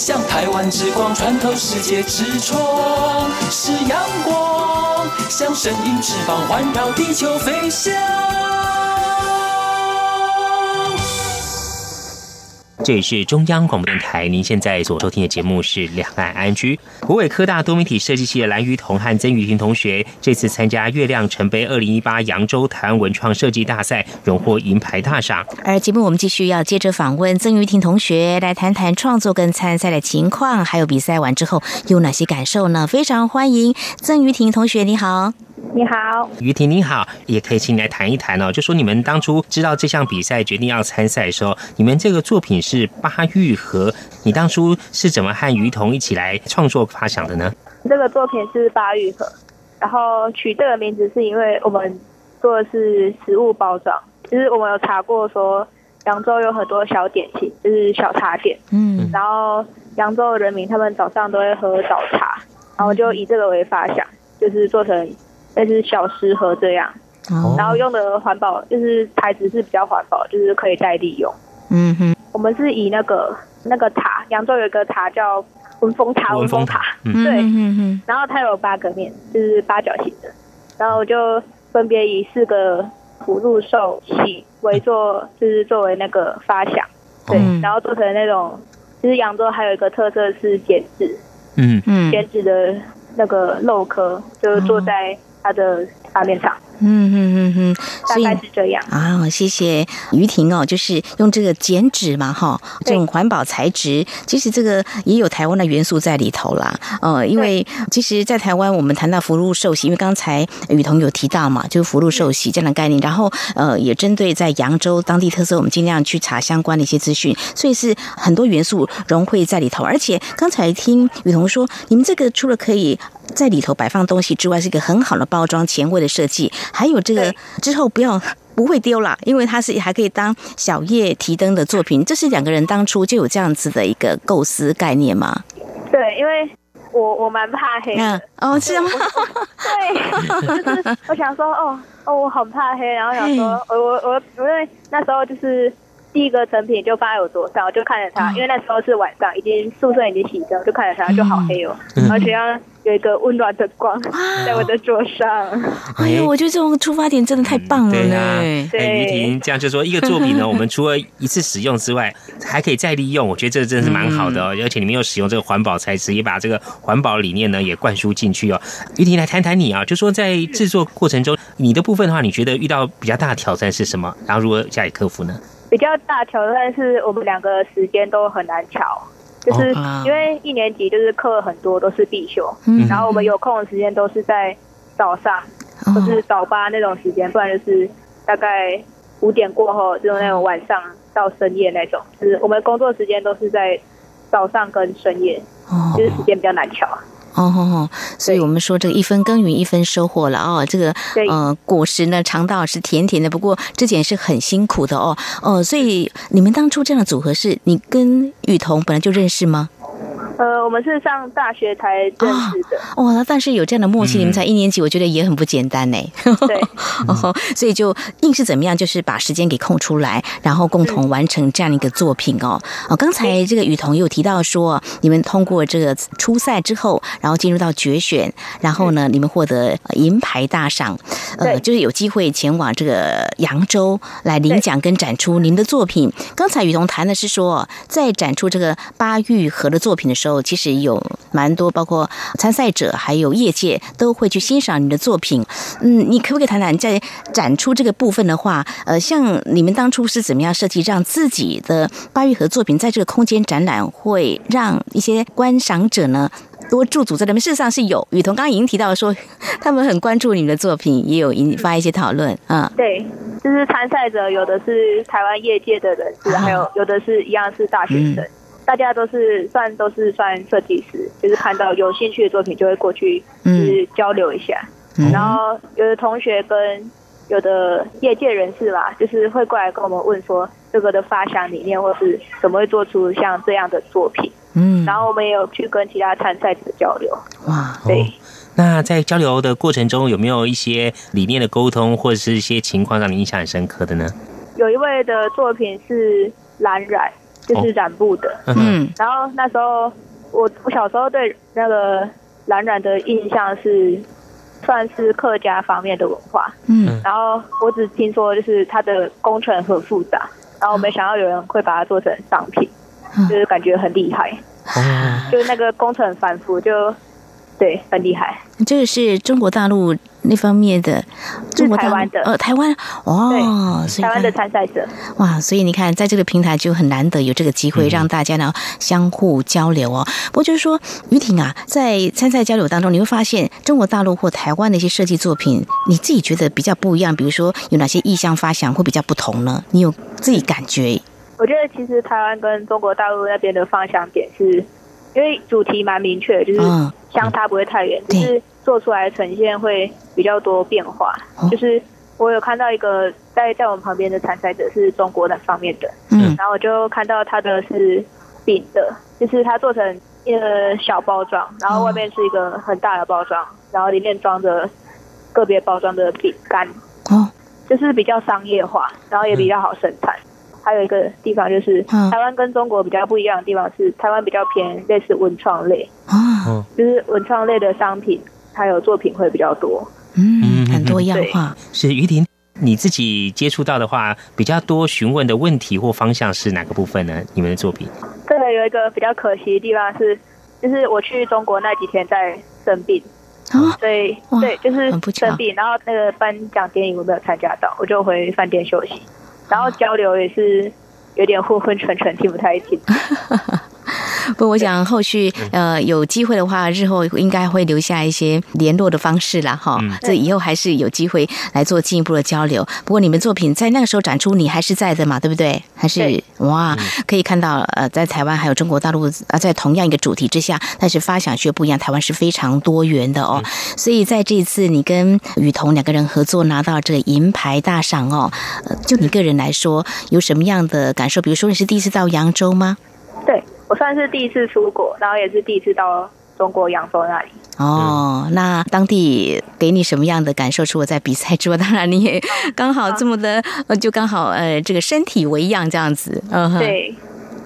像台湾之光穿透世界之窗，是阳光像神鹰翅膀环绕地球飞翔。这里是中央广播电台，您现在所收听的节目是《两岸安居》。国伟科大多媒体设计系的蓝瑜彤和曾雨婷同学，这次参加月亮城杯二零一八扬州台湾文创设计大赛，荣获银牌大赏。而节目我们继续要接着访问曾雨婷同学，来谈谈创作跟参赛的情况，还有比赛完之后有哪些感受呢？非常欢迎曾雨婷同学，你好。你好，于婷你好，也可以请你来谈一谈哦。就说你们当初知道这项比赛决定要参赛的时候，你们这个作品是《八玉盒》，你当初是怎么和于彤一起来创作发想的呢？这个作品是《八玉盒》，然后取这个名字是因为我们做的是食物包装，就是我们有查过说扬州有很多小点心，就是小茶点，嗯，然后扬州的人民他们早上都会喝早茶，然后就以这个为发想，就是做成。那是小食盒这样，然后用的环保就是材质是比较环保，就是可以再利用。嗯哼，我们是以那个那个塔，扬州有一个塔叫文峰塔，文峰塔，对，然后它有八个面，就是八角形的，然后就分别以四个福禄寿喜为做，就是作为那个发想，对，然后做成那种，其实扬州还有一个特色是剪纸，嗯。嗯，剪纸的那个肉壳就是坐在。它的发面厂。嗯嗯嗯嗯，大概是这样啊。谢谢于婷哦，就是用这个剪纸嘛，哈，这种环保材质，其实这个也有台湾的元素在里头啦。呃，因为其实，在台湾我们谈到福禄寿喜，因为刚才雨桐有提到嘛，就是福禄寿喜这样的概念，然后呃，也针对在扬州当地特色，我们尽量去查相关的一些资讯，所以是很多元素融汇在里头。而且刚才听雨桐说，你们这个除了可以在里头摆放东西之外，是一个很好的包装、前卫的设计。还有这个之后不要不会丢了，因为它是还可以当小夜提灯的作品。这是两个人当初就有这样子的一个构思概念吗？对，因为我我蛮怕黑的哦，是吗？对，就是我想说，哦哦，我很怕黑，然后想说，我我我因为那时候就是第一个成品就放在我桌上，我就看着它，因为那时候是晚上，已经宿舍已经熄灯，就看着它就好黑哦，而且要。有一个温暖的光在我的桌上。哎呦，我觉得这种出发点真的太棒了呢！对，于婷这样就说，一个作品呢，(laughs) 我们除了一次使用之外，还可以再利用。我觉得这真的是蛮好的哦，而且你们又使用这个环保材质，也把这个环保理念呢也灌输进去哦。于婷来谈谈你啊，就说在制作过程中，你的部分的话，你觉得遇到比较大的挑战是什么？然后如何加以克服呢？比较大挑战是我们两个时间都很难调。就是因为一年级就是课很多都是必修，然后我们有空的时间都是在早上，就是早八那种时间，不然就是大概五点过后，就是那种晚上到深夜那种。就是我们工作时间都是在早上跟深夜，就是时间比较难调。哦吼吼，所以我们说这个一分耕耘一分收获了哦，这个呃果实呢尝到是甜甜的，不过之前是很辛苦的哦哦，所以你们当初这样的组合是你跟雨桐本来就认识吗？呃，我们是上大学才认识的。哇，但是有这样的默契，你们才一年级，我觉得也很不简单呢。对，(laughs) 所以就硬是怎么样，就是把时间给空出来，然后共同完成这样一个作品哦。哦，刚才这个雨桐有提到说，你们通过这个初赛之后，然后进入到决选，然后呢，你们获得银牌大赏，呃，就是有机会前往这个扬州来领奖跟展出您的作品。刚才雨桐谈的是说，在展出这个八玉和的作品的时候。其实有蛮多，包括参赛者还有业界都会去欣赏你的作品。嗯，你可不可以谈谈在展出这个部分的话，呃，像你们当初是怎么样设计，让自己的八玉盒作品在这个空间展览，会让一些观赏者呢多驻足在那边？事实上是有，雨桐刚刚已经提到说，他们很关注你们的作品，也有引发一些讨论啊。对，就是参赛者有的是台湾业界的人士，还有有的是一样是大学生。大家都是算都是算设计师，就是看到有兴趣的作品就会过去，就是交流一下。然后有的同学跟有的业界人士吧，就是会过来跟我们问说这个的发想理念，或是怎么会做出像这样的作品。嗯，然后我们也有去跟其他参赛者交流。哇，对。那在交流的过程中，有没有一些理念的沟通，或者是一些情况让你印象很深刻的呢？有一位的作品是蓝染。就是染布的，嗯，然后那时候我我小时候对那个蓝染的印象是算是客家方面的文化，嗯，然后我只听说就是它的工程很复杂，然后没想到有人会把它做成商品，就是感觉很厉害。哦，就是那个工程很繁复，就对，很厉害。这个是中国大陆。那方面的，中国台湾的，呃，台湾哦，台湾的参赛者，哇，所以你看，在这个平台就很难得有这个机会让大家呢相互交流哦。不过就是说，于婷啊，在参赛交流当中，你会发现中国大陆或台湾的一些设计作品，你自己觉得比较不一样，比如说有哪些意向发想会比较不同呢？你有自己感觉？我觉得其实台湾跟中国大陆那边的方向点是，因为主题蛮明确，就是相差不会太远，就是。做出来呈现会比较多变化，就是我有看到一个在在我们旁边的参赛者是中国那方面的，嗯，然后我就看到他的是饼的，就是他做成一个小包装，然后外面是一个很大的包装，然后里面装着个别包装的饼干，哦，就是比较商业化，然后也比较好生产。还有一个地方就是台湾跟中国比较不一样的地方是，台湾比较偏类似文创类，啊，就是文创类的商品。还有作品会比较多，嗯，很多样化。是于婷，你自己接触到的话，比较多询问的问题或方向是哪个部分呢？你们的作品？这个有一个比较可惜的地方是，就是我去中国那几天在生病，哦，对对，就是生病，然后那个颁奖典礼我没有参加到，我就回饭店休息，然后交流也是有点昏昏沉沉，听不太清。(laughs) (laughs) 不，我想后续呃有机会的话，日后应该会留下一些联络的方式啦哈。这以后还是有机会来做进一步的交流。不过你们作品在那个时候展出，你还是在的嘛，对不对？还是哇，可以看到呃，在台湾还有中国大陆啊，在同样一个主题之下，但是发想却不一样。台湾是非常多元的哦，所以在这一次你跟雨桐两个人合作拿到这个银牌大赏哦，就你个人来说有什么样的感受？比如说你是第一次到扬州吗？对。我算是第一次出国，然后也是第一次到中国扬州那里。哦，那当地给你什么样的感受？除了在比赛之外，(laughs) 当然你也刚好这么的，呃，就刚好呃，这个身体为恙这样子。嗯，对，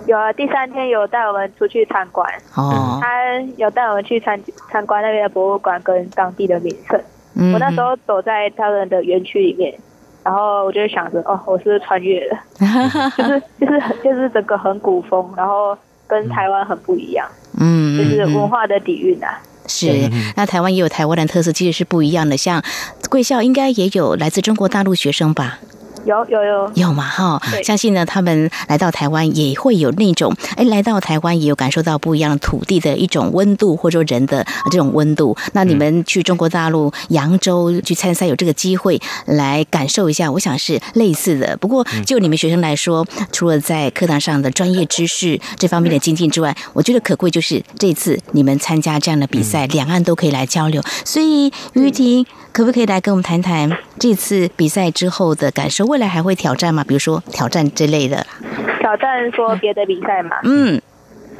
有啊，第三天有带我们出去参观。哦，他有带我们去参参观那边的博物馆跟当地的名胜。嗯，我那时候走在他们的园区里面，然后我就想着，哦，我是穿越了，(laughs) 就是就是就是整个很古风，然后。跟台湾很不一样，嗯，就是文化的底蕴啊。是，那台湾也有台湾的特色，其实是不一样的。像贵校应该也有来自中国大陆学生吧。有有有有嘛哈！相信呢，他们来到台湾也会有那种哎，来到台湾也有感受到不一样的土地的一种温度，或者说人的这种温度。那你们去中国大陆扬州去参赛，有这个机会来感受一下，我想是类似的。不过就你们学生来说，除了在课堂上的专业知识这方面的精进之外，我觉得可贵就是这次你们参加这样的比赛，两岸都可以来交流。所以于婷可不可以来跟我们谈谈这次比赛之后的感受？未来还会挑战吗？比如说挑战之类的，挑战说别的比赛嘛？嗯，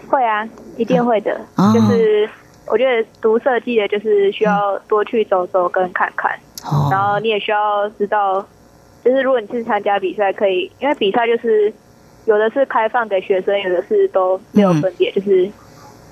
会啊，一定会的。就是我觉得读设计的，就是需要多去走走跟看看。哦。然后你也需要知道，就是如果你去参加比赛，可以，因为比赛就是有的是开放给学生，有的是都没有分别，就是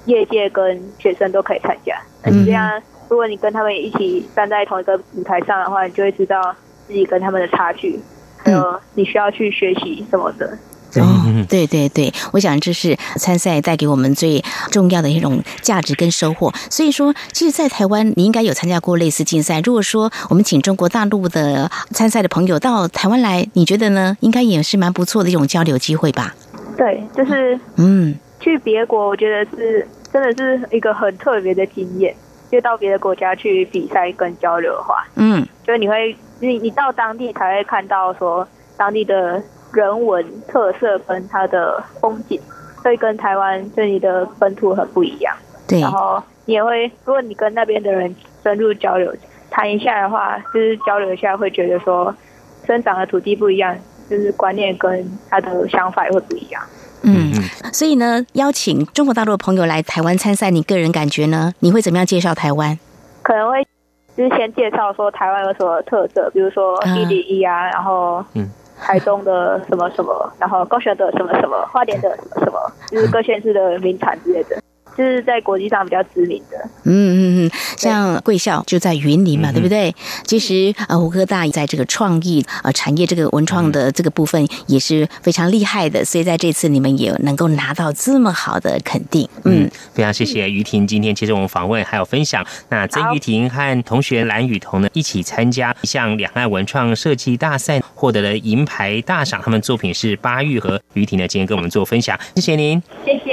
业界跟学生都可以参加。嗯。这样，如果你跟他们一起站在同一个舞台上的话，你就会知道自己跟他们的差距。呃，你需要去学习什么的？哦，对对对，我想这是参赛带给我们最重要的一种价值跟收获。所以说，其实，在台湾，你应该有参加过类似竞赛。如果说我们请中国大陆的参赛的朋友到台湾来，你觉得呢？应该也是蛮不错的一种交流机会吧？对，就是嗯，去别国，我觉得是真的是一个很特别的经验。就到别的国家去比赛跟交流的话，嗯，就是你会。你你到当地才会看到说当地的人文特色跟它的风景，会跟台湾这里的本土很不一样。对，然后你也会，如果你跟那边的人深入交流谈一下的话，就是交流一下，会觉得说生长的土地不一样，就是观念跟他的想法也会不一样。嗯，所以呢，邀请中国大陆的朋友来台湾参赛，你个人感觉呢？你会怎么样介绍台湾？可能会。就是先介绍说台湾有什么特色，比如说一零一啊，然后台中的什么什么，然后高雄的什么什么，花莲的什么什么，就是各县市的名产之类的。就是在国际上比较知名的。嗯嗯嗯，像贵校就在云林嘛，对不对？其实呃，胡科大在这个创意呃产业这个文创的这个部分也是非常厉害的，所以在这次你们也能够拿到这么好的肯定。嗯，非常谢谢于婷今天接受我们访问还有分享。那曾于婷和同学蓝雨桐呢一起参加一项两岸文创设计大赛，获得了银牌大赏。他们作品是巴玉和于婷呢，今天跟我们做分享，谢谢您，谢谢，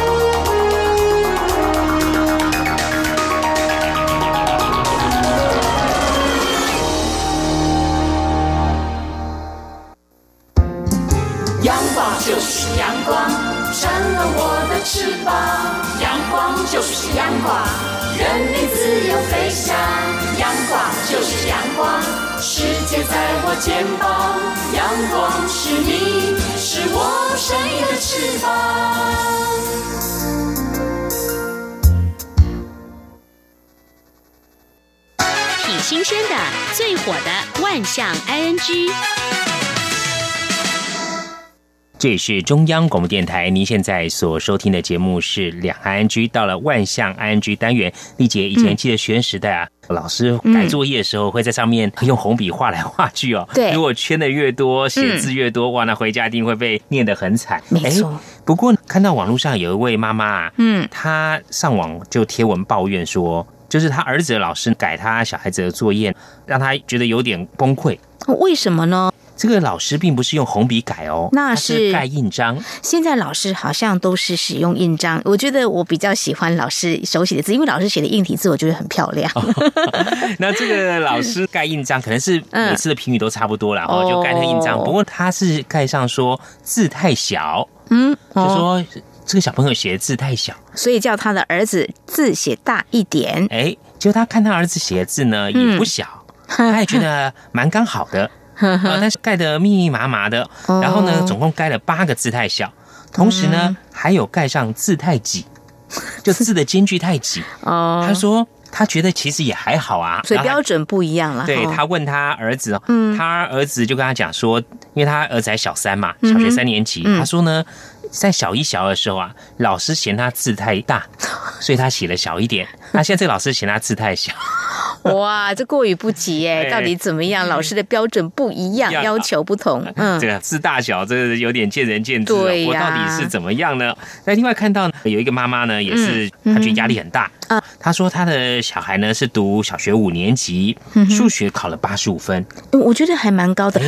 光，成了我的翅膀。阳光就是阳光，任你自由飞翔。阳光就是阳光，世界在我肩膀。阳光是你，是我生命的翅膀。挺新鲜的，最火的万象 ING。这里是中央广播电台，您现在所收听的节目是两岸 ING，到了万象 ING 单元。丽姐以前记得学生时代啊，老师改作业的时候会在上面用红笔画来画去哦。对，如果圈的越多，写字越多，哇，那回家一定会被念得很惨。没错。不过看到网络上有一位妈妈，嗯，她上网就贴文抱怨说，就是她儿子的老师改她小孩子的作业，让她觉得有点崩溃。为什么呢？这个老师并不是用红笔改哦，那是盖印章。现在老师好像都是使用印章。我觉得我比较喜欢老师手写的字，因为老师写的硬体字我觉得很漂亮。(laughs) 那这个老师盖印章，可能是每次的评语都差不多了，然后就盖那个印章。不过他是盖上说字太小，嗯，就说这个小朋友写的字太小，所以叫他的儿子字写大一点。哎，结果他看他儿子写的字呢也不小，他也觉得蛮刚好的。(laughs) 啊，但是盖得密密麻麻的，然后呢，总共盖了八个字太小，同时呢，还有盖上字太挤，(laughs) 就字的间距太挤。哦，他说他觉得其实也还好啊，所以标准不一样了。对他问他儿子，嗯，他儿子就跟他讲说，因为他儿子还小三嘛，小学三年级，他说呢，在小一、小二的时候啊，老师嫌他字太大，(laughs) 所以他写了小一点。那 (laughs) 现在这个老师嫌他字太小。(laughs) 哇，这过于不及哎！到底怎么样？老师的标准不一样，要求不同。(laughs) 嗯，这个字大小，这个有点见仁见智。对我到底是怎么样呢？那另外看到有一个妈妈呢，也是她觉得压力很大。啊，他说他的小孩呢是读小学五年级，数学考了八十五分。嗯我觉得还蛮高的。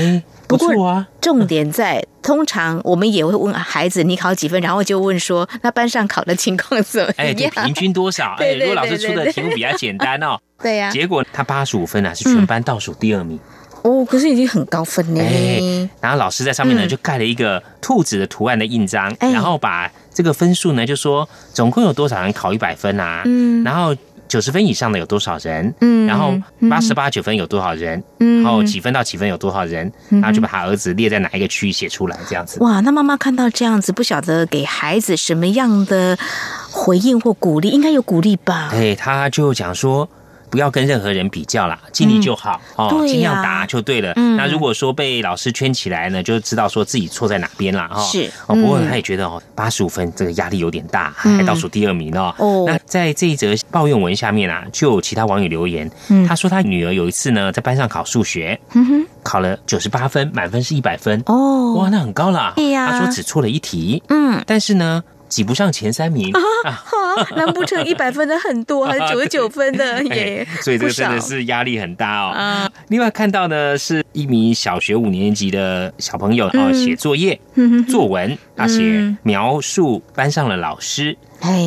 不错啊，重点在通常我们也会问孩子你考几分，然后就问说那班上考的情况怎么样？哎，平均多少？(laughs) 哎，如果老师出的题目比较简单哦，(laughs) 对呀，结果他八十五分啊，是全班倒数第二名。哦，可是已经很高分呢。然后老师在上面呢就盖了一个兔子的图案的印章，然后把这个分数呢就说总共有多少人考一百分啊？嗯，然后。九十分以上的有多少人？嗯，然后八十八九分有多少人？嗯，然后几分到几分有多少人？然后就把他儿子列在哪一个区域写出来，这样子。哇，那妈妈看到这样子，不晓得给孩子什么样的回应或鼓励？应该有鼓励吧？对，他就讲说。不要跟任何人比较啦，尽力就好哦，尽量答就对了。那如果说被老师圈起来呢，就知道说自己错在哪边了哈。是。哦，不过他也觉得哦，八十五分这个压力有点大，还倒数第二名哦。哦，那在这一则抱怨文下面啊，就有其他网友留言，他说他女儿有一次呢在班上考数学，考了九十八分，满分是一百分。哦，哇，那很高了。对呀，他说只错了一题，嗯，但是呢挤不上前三名啊。难不成一百分的很多，(laughs) 还是九十九分的也？所以这个真的是压力很大哦。另外看到呢，是一名小学五年级的小朋友啊，写作业，作文，他写描述班上的老师。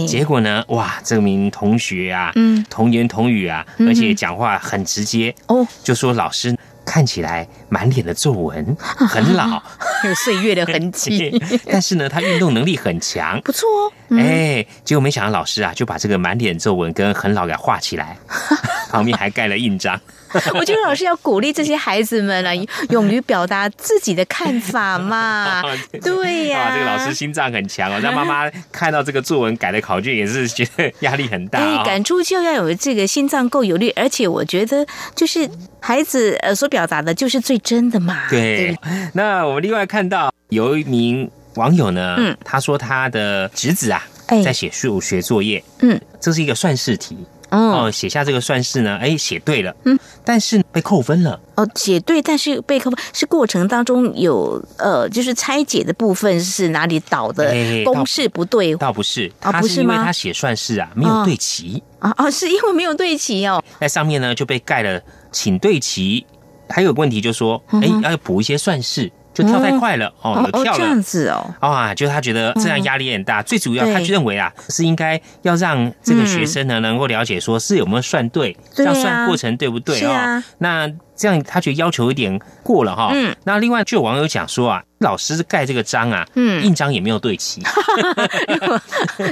结果呢，哇，这名同学啊，嗯童言童语啊，而且讲话很直接哦，就说老师。看起来满脸的皱纹，(laughs) 很老，有岁月的痕迹。(laughs) 但是呢，他运动能力很强，不错哦。哎，结果没想到老师啊，就把这个满脸皱纹跟很老给画起来，(laughs) 旁边还盖了印章。(laughs) 我觉得老师要鼓励这些孩子们啊，(laughs) 勇于表达自己的看法嘛。对呀，这个老师心脏很强哦。让妈妈看到这个作文改的考卷，也是觉得压力很大。哎，赶出就要有这个心脏够有力，而且我觉得就是孩子呃所表达的就是最真的嘛。对。那我们另外看到有一名网友呢，嗯，他说他的侄子啊在写数学作业，嗯，这是一个算式题。哦，写下这个算式呢？哎，写对了，嗯，但是被扣分了。哦，写对，但是被扣分是过程当中有呃，就是拆解的部分是哪里导的公式不对？倒不是，他是因为他写算式啊没有对齐啊哦，是因为没有对齐哦，在上面呢就被盖了，请对齐。还有问题就说，哎，要补一些算式。就跳太快了哦，有跳了这样子哦，啊，就他觉得这样压力很大。最主要，他认为啊，是应该要让这个学生呢能够了解，说是有没有算对，这样算过程对不对啊？那。这样他觉得要求有点过了哈。嗯。那另外就有网友讲说啊，老师盖这个章啊，嗯，印章也没有对齐。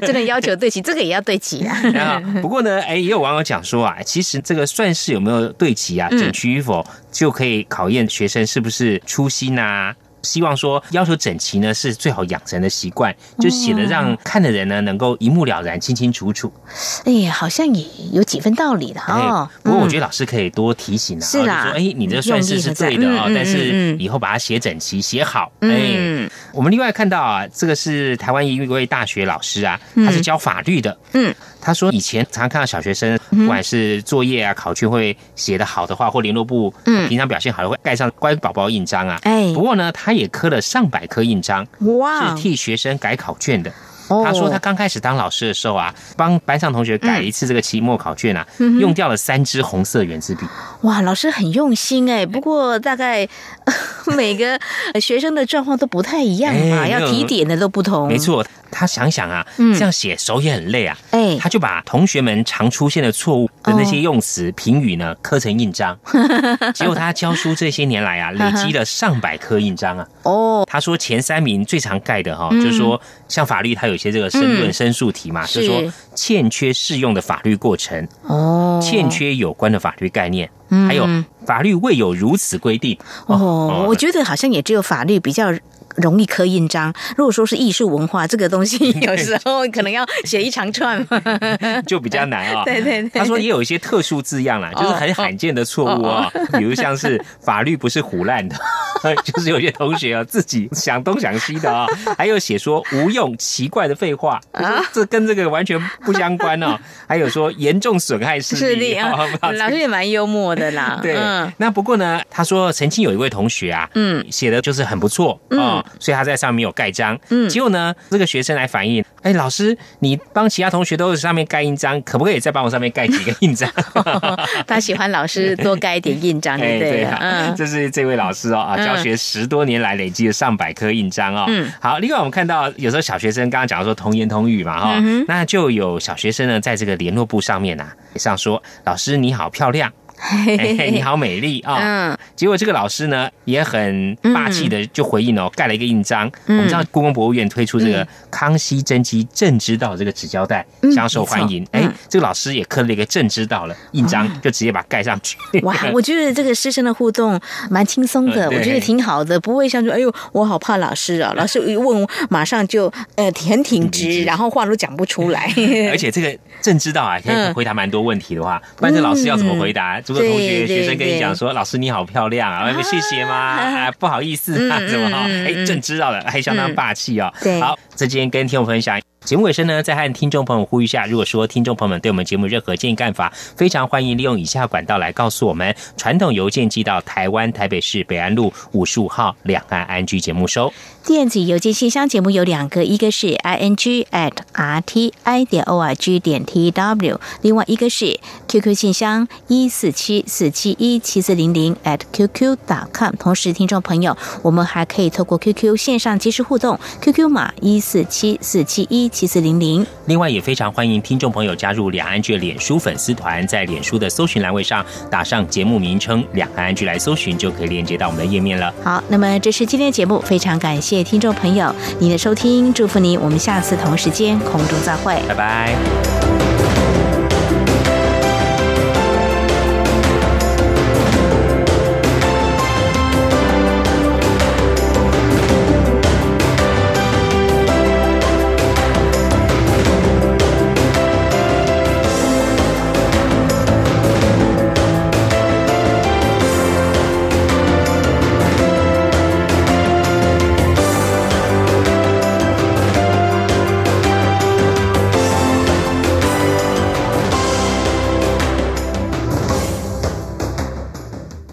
真 (laughs) 的要求对齐，这个也要对齐 (laughs) 啊。不过呢，哎，也有网友讲说啊，其实这个算式有没有对齐啊，整齐与否，就可以考验学生是不是粗心啊。希望说要求整齐呢，是最好养成的习惯，就写的让看的人呢能够一目了然、清清楚楚。哎呀，好像也有几分道理的哈。不过我觉得老师可以多提醒啊，是啦，说哎，你这算式是对的啊，但是以后把它写整齐、写好。哎，我们另外看到啊，这个是台湾一位大学老师啊，他是教法律的。嗯。他说：“以前常常看到小学生，不管是作业啊、考卷会写的好的话，或联络部平常表现好的，会盖上乖宝宝印章啊。哎，不过呢，他也刻了上百颗印章，哇，是替学生改考卷的。”他说他刚开始当老师的时候啊，帮班上同学改一次这个期末考卷啊，用掉了三支红色圆珠笔。哇，老师很用心哎。不过大概 (laughs) 每个学生的状况都不太一样嘛，要提点的都不同。没错，他想想啊，这样写手也很累啊。哎，他就把同学们常出现的错误的那些用词评语呢 (laughs) 刻成印章。结果他教书这些年来啊，(laughs) 累积了上百颗印章啊。哦，他说前三名最常盖的哈，就是说像法律他有。有些这个申论申诉题嘛，就是说欠缺适用的法律过程，哦，欠缺有关的法律概念，还有法律未有如此规定。哦，我觉得好像也只有法律比较。容易刻印章。如果说是艺术文化这个东西，(laughs) 有时候可能要写一长串，(laughs) 就比较难啊。(laughs) 对对对，他说也有一些特殊字样啦，就是很罕见的错误啊，比如像是法律不是胡乱的，就是有些同学啊自己想东想西的啊，还有写说无用奇怪的废话啊，这跟这个完全不相关哦。还有说严重损害视力啊，老师也蛮幽默的啦。对，那不过呢，他说曾经有一位同学啊，嗯，写的就是很不错啊。所以他在上面有盖章，嗯，结果呢，这个学生来反映，哎，老师，你帮其他同学都是上面盖印章，可不可以再帮我上面盖几个印章？(laughs) 他喜欢老师多盖一点印章，(laughs) 对不对？嗯，这是这位老师哦，啊，教学十多年来累积了上百颗印章哦。嗯，好，另外我们看到有时候小学生刚刚讲说童言童语嘛，哈，那就有小学生呢在这个联络簿上面呐上说，老师你好漂亮。嘿嘿你好，美丽啊！嗯，结果这个老师呢也很霸气的就回应哦，盖了一个印章。我们知道故宫博物院推出这个康熙真迹正知道这个纸胶带，相受欢迎。哎，这个老师也刻了一个正知道了印章，就直接把它盖上去。哇，我觉得这个师生的互动蛮轻松的，我觉得挺好的，不会像说哎呦，我好怕老师啊，老师一问马上就呃挺挺直，然后话都讲不出来。而且这个正知道啊，可以回答蛮多问题的话，不然这老师要怎么回答？果同学学生跟你讲说：“老师你好漂亮啊，谢谢吗？(laughs) 不好意思啊，怎么哈？哎，正知道了，还相当霸气哦。好，这今天跟听众分享节目尾声呢，再和听众朋友呼吁一下：如果说听众朋友们对我们节目任何建议干法，非常欢迎利用以下管道来告诉我们。传统邮件寄到台湾台北市北安路五十五号两岸安居节目收。电子邮件信箱节目有两个，一个是 i n g at r t i 点 o r g 点 t w，另外一个是 QQ 信箱一四七四七一七四零零 at qq dot com。同时，听众朋友，我们还可以透过 QQ 线上即时互动，QQ 码一四七四七一七四零零。另外，也非常欢迎听众朋友加入两岸剧脸书粉丝团，在脸书的搜寻栏位上打上节目名称“两岸剧”来搜寻，就可以链接到我们的页面了。好，那么这是今天的节目，非常感谢。谢听众朋友您的收听，祝福您，我们下次同时间空中再会，拜拜。